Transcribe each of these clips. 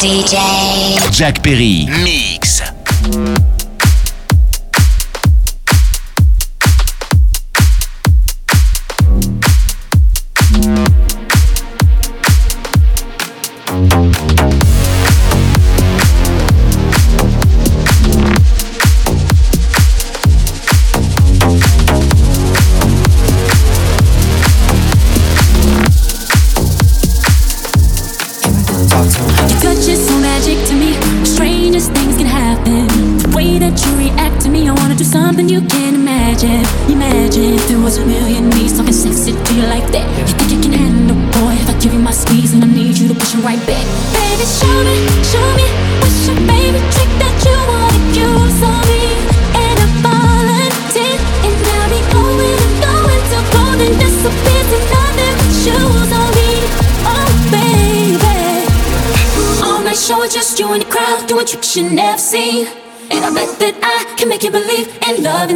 DJ Jack Perry. Mix.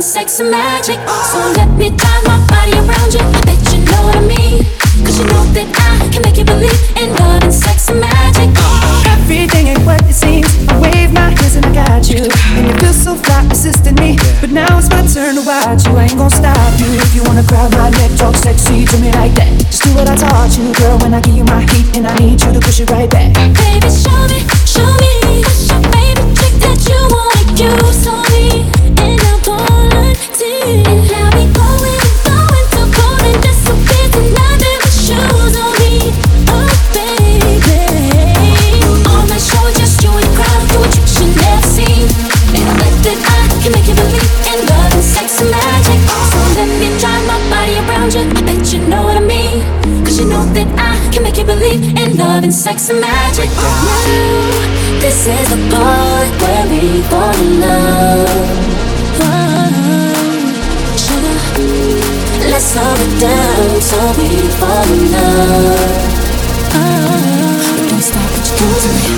Sex and magic. So let me tie my body around you. I bet you know what I mean. Cause you know that I can make you believe in love and sex and magic. Everything ain't what it seems. I wave my hands and I got you. And you feel so fly, assisting me. But now it's my turn to watch you. I ain't gonna stop you. If you wanna grab my neck, talk sexy to me like that. Just do what I taught you, girl. When I give you my heat, and I need you to push it right back. Baby, show me, show me. What's your favorite trick that you wanna use bet you know what I mean. Cause you know that I can make you believe in love and sex and magic. Now, this is the part where we fall in love. sugar, let's slow it down so we fall in love. but don't stop what you do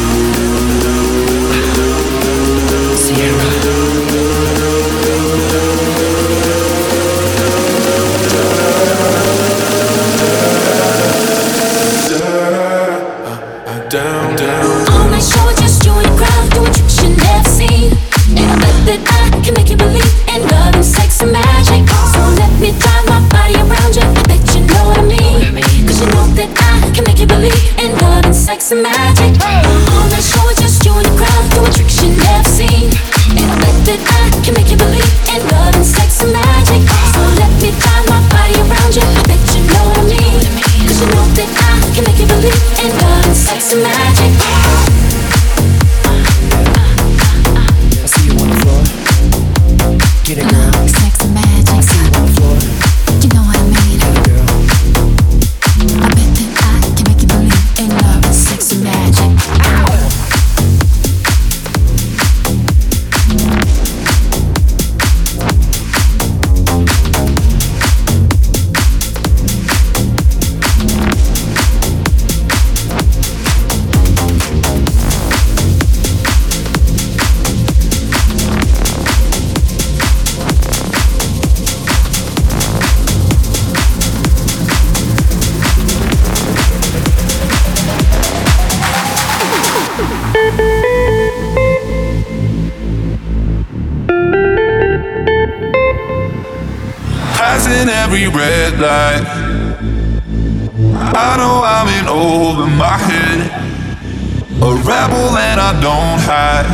believe in love and sex and magic. On my show, just you and the crowd, doing tricks you never seen. And I bet that I can make you believe in love and sex and magic. So let me tie my body around you. I bet you know what I mean. Cause you know that I can make you believe in love and sex and magic. Passing every red light. I know I'm in over my head. A rebel and I don't hide.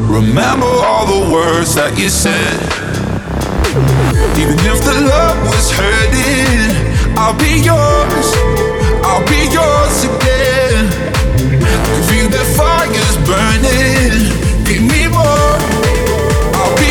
Remember all the words that you said. Even if the love was hurting, I'll be yours. I'll be yours again. Feel the fire's burning. Give me more.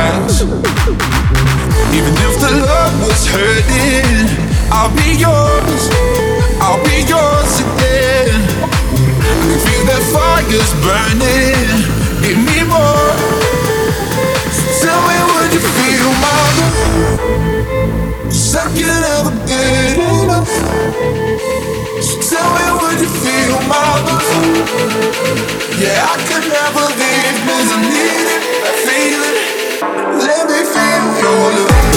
of. Even if the love was hurting, I'll be yours. I'll be yours again. I can feel that fire's burning. Give me more. Tell me, would you feel my love? Second of a good enough. So tell me, would you feel my love? Yeah, I could never leave 'cause I need it, I feel it. Let me feel your love.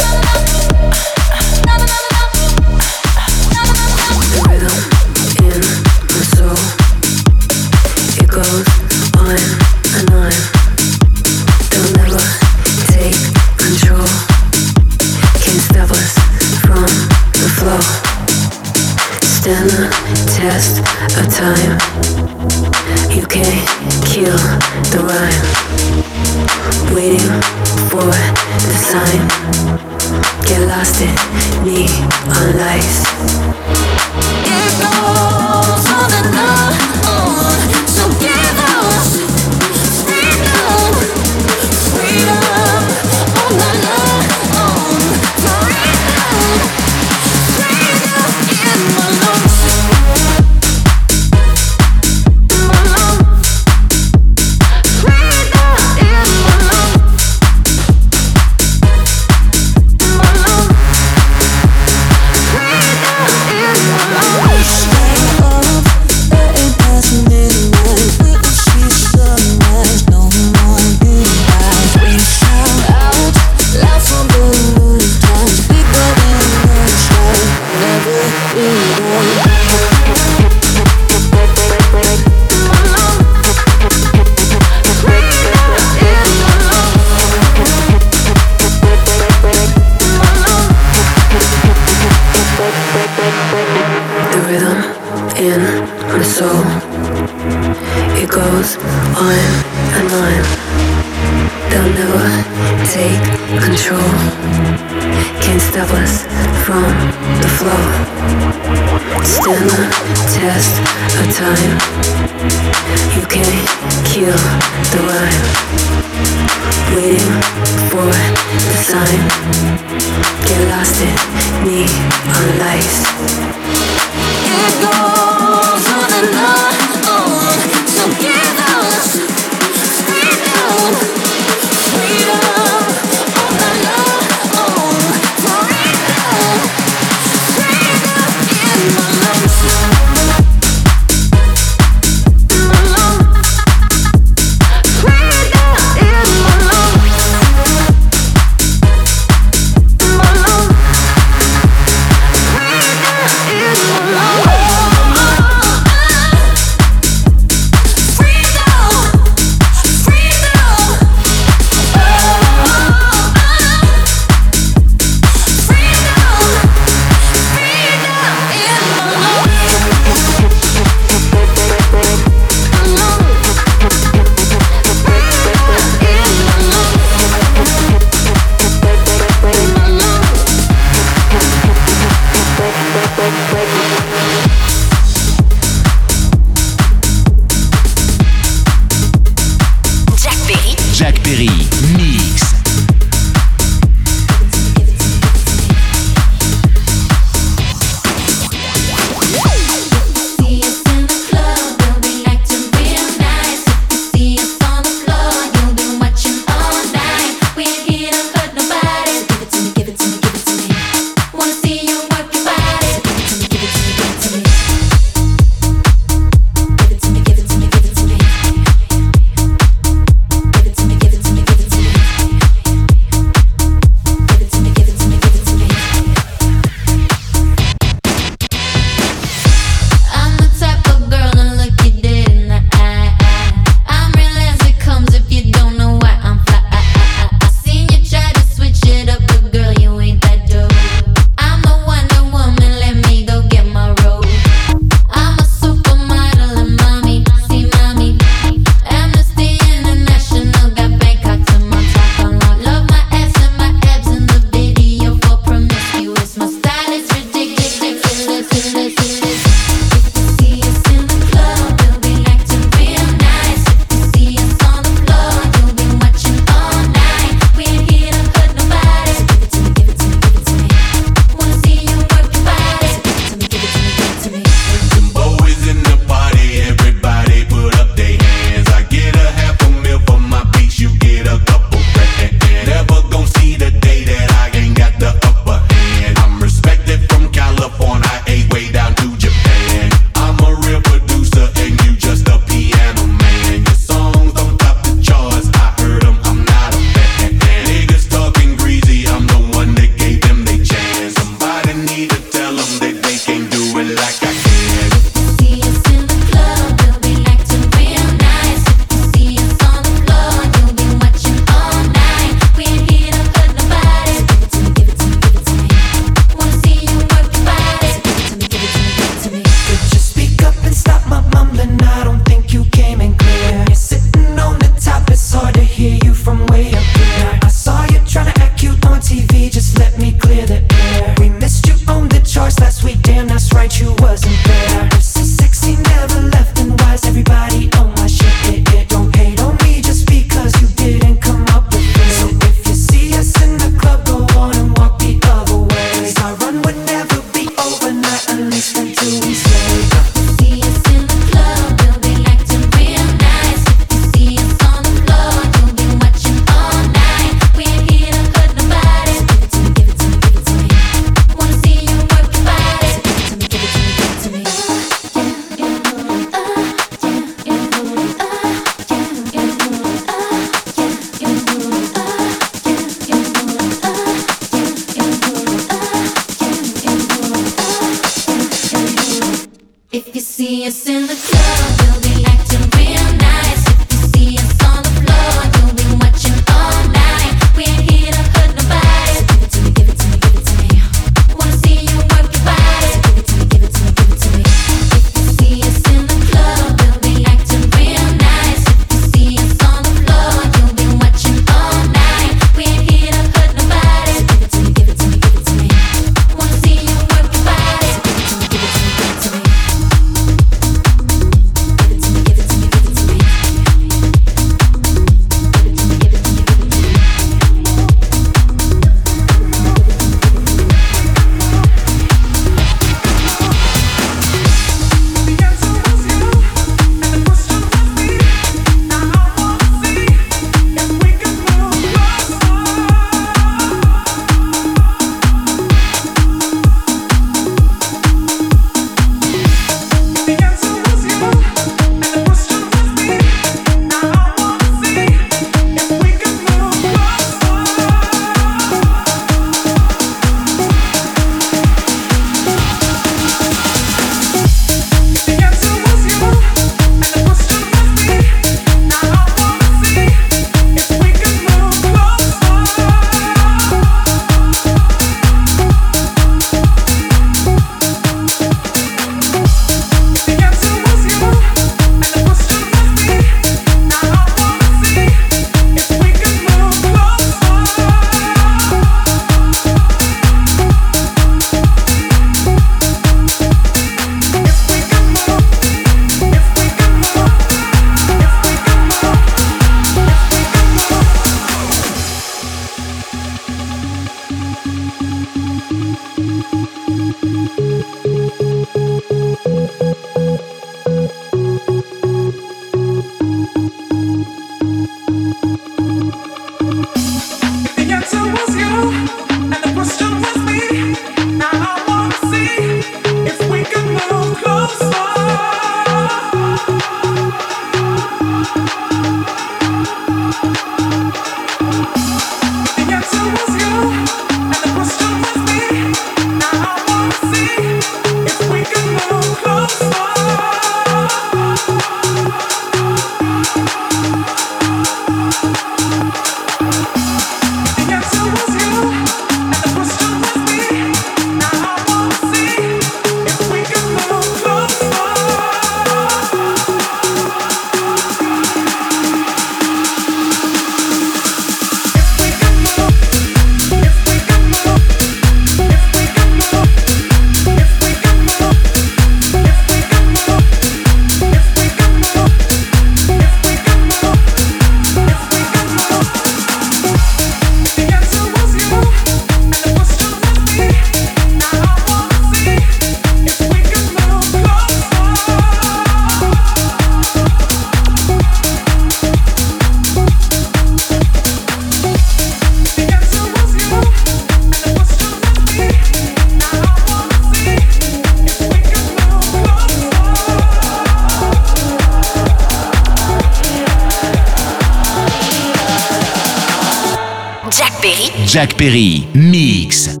Jack Perry, Mix.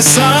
The sun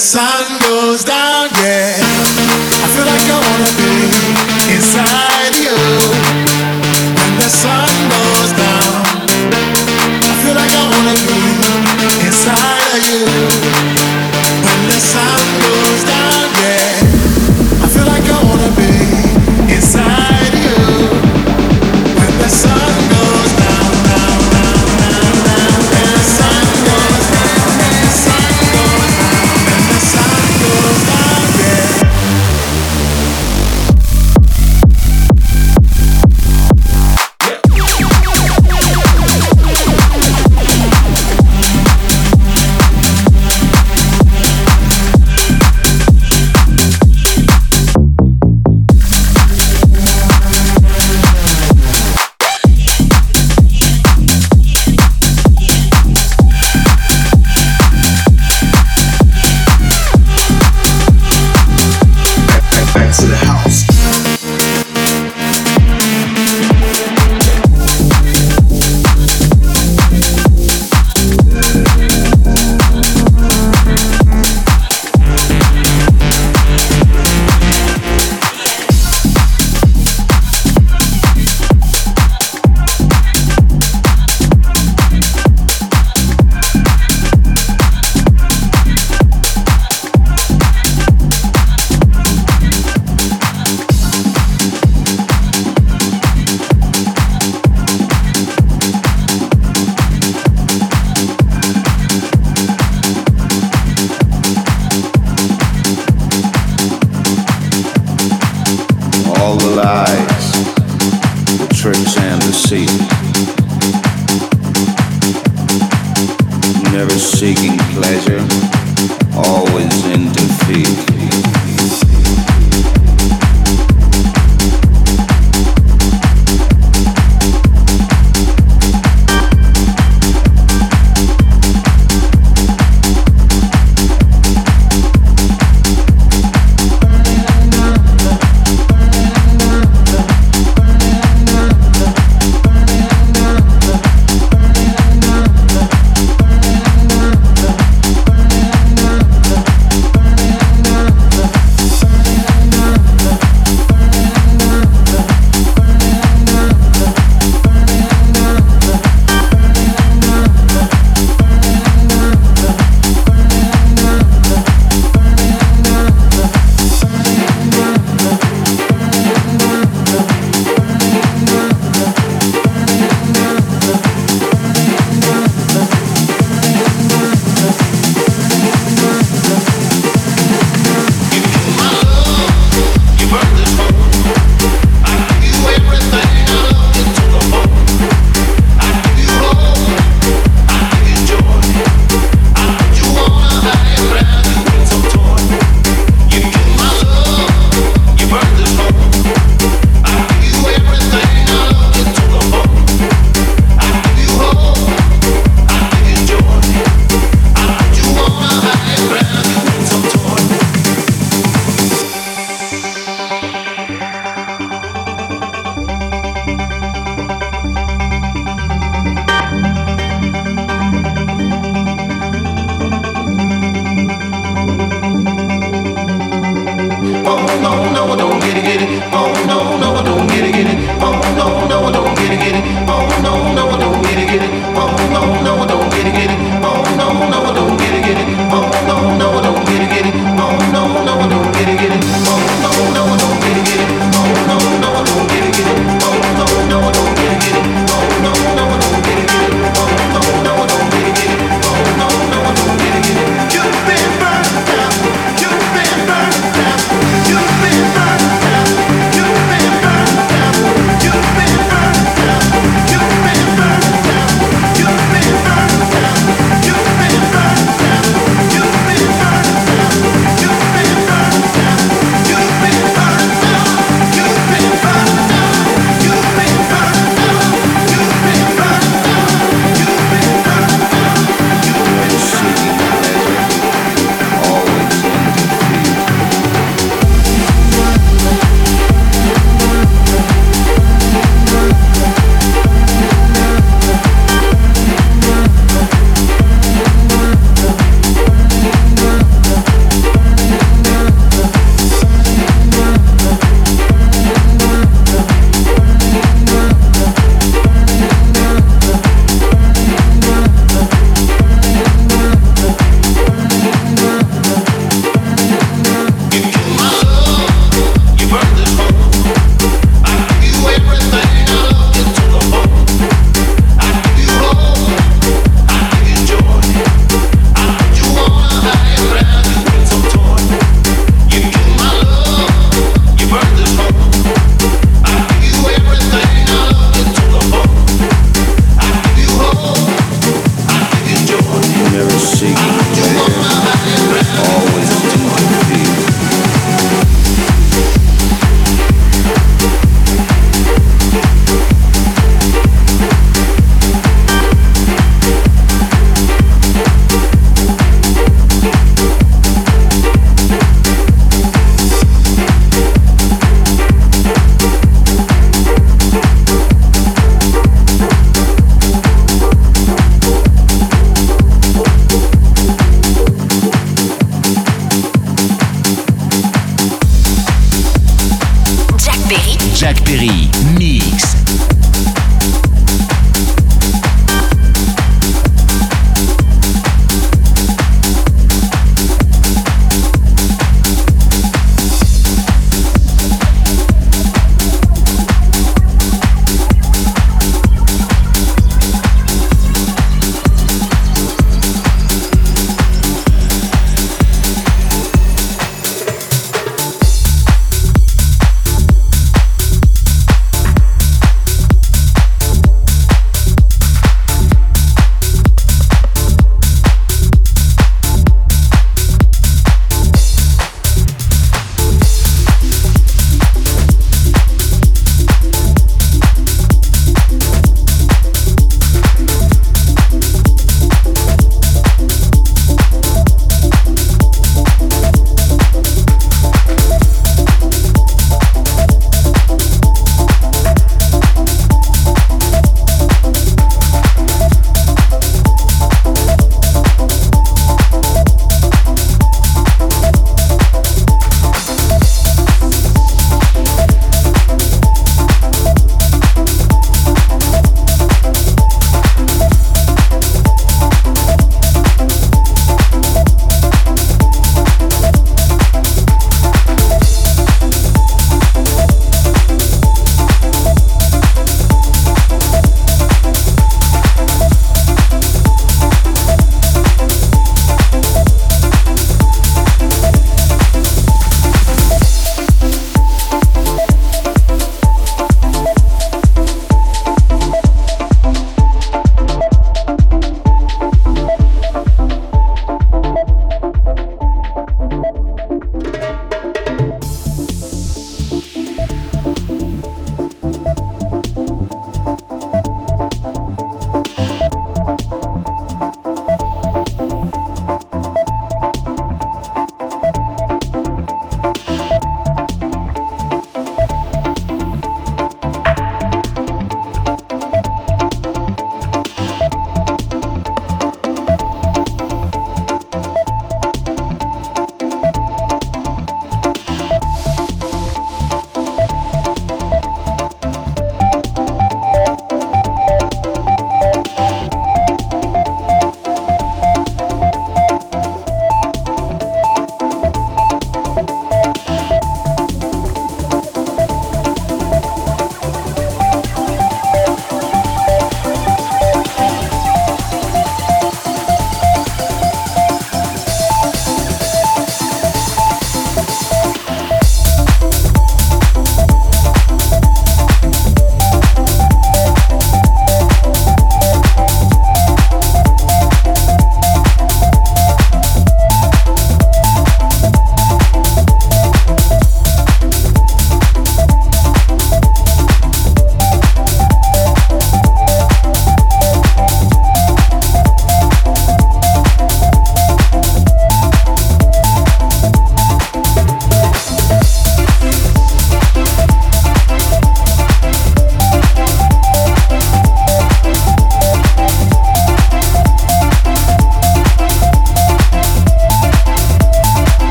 sun goes down,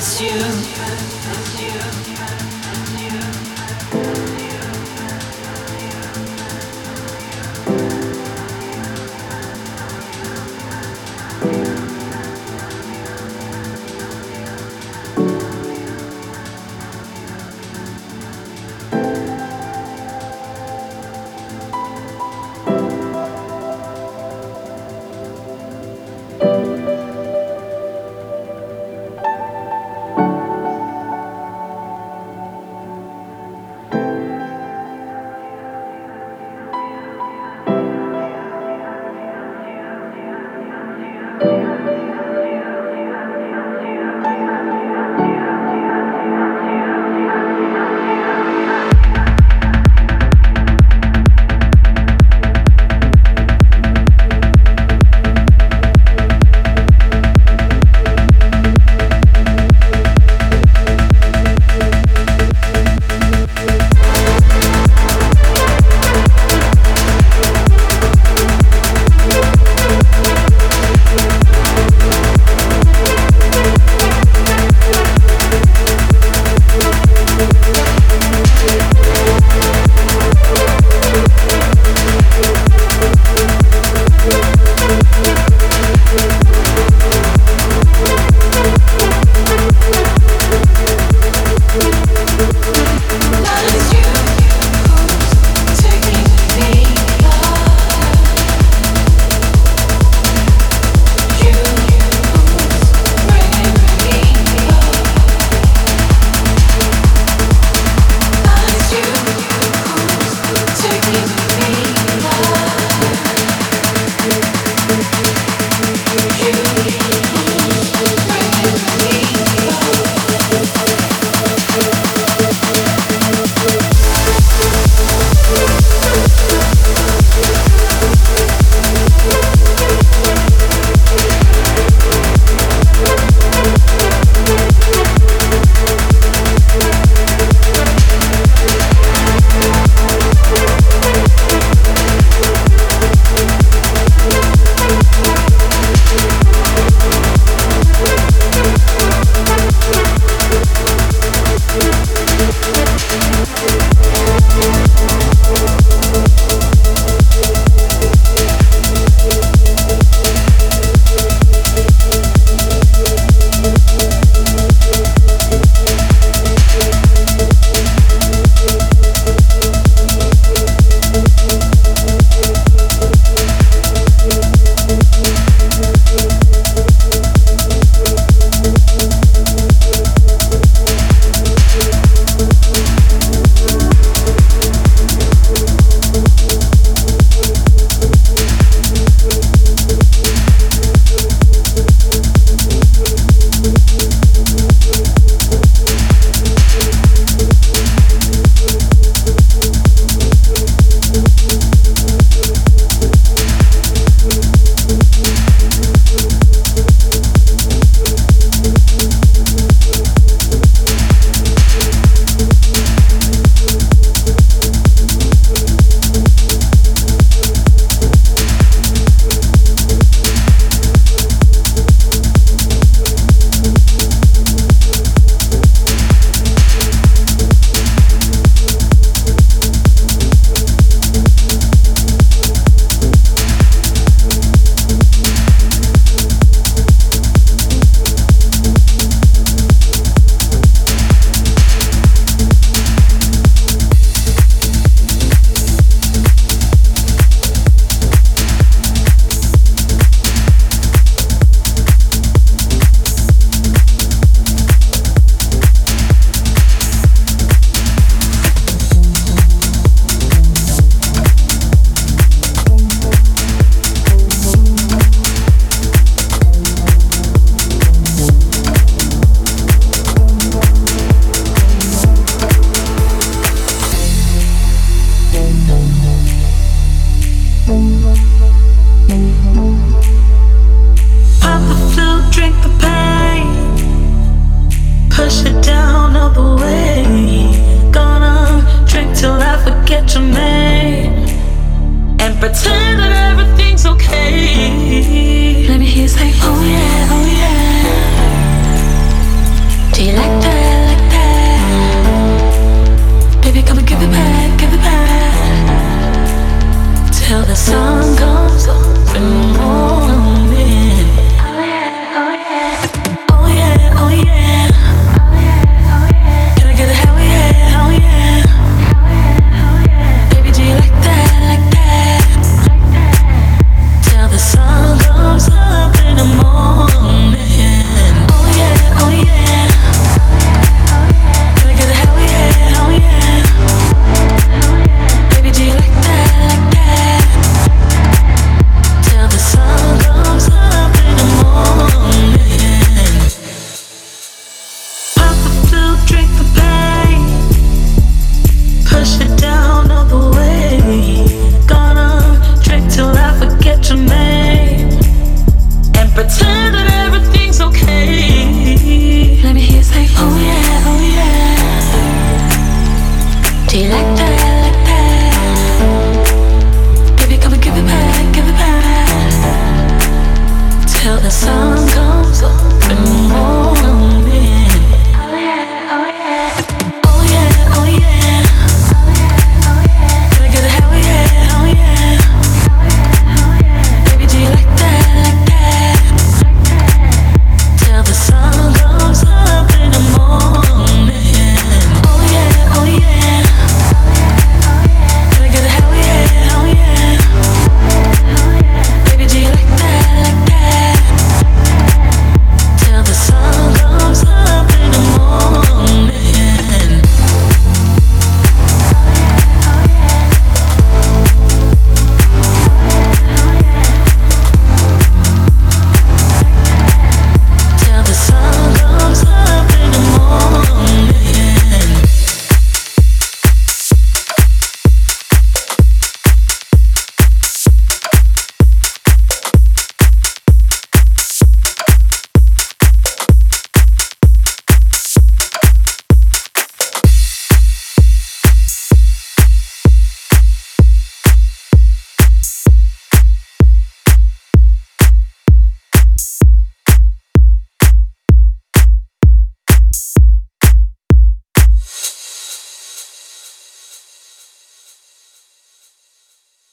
is you, you.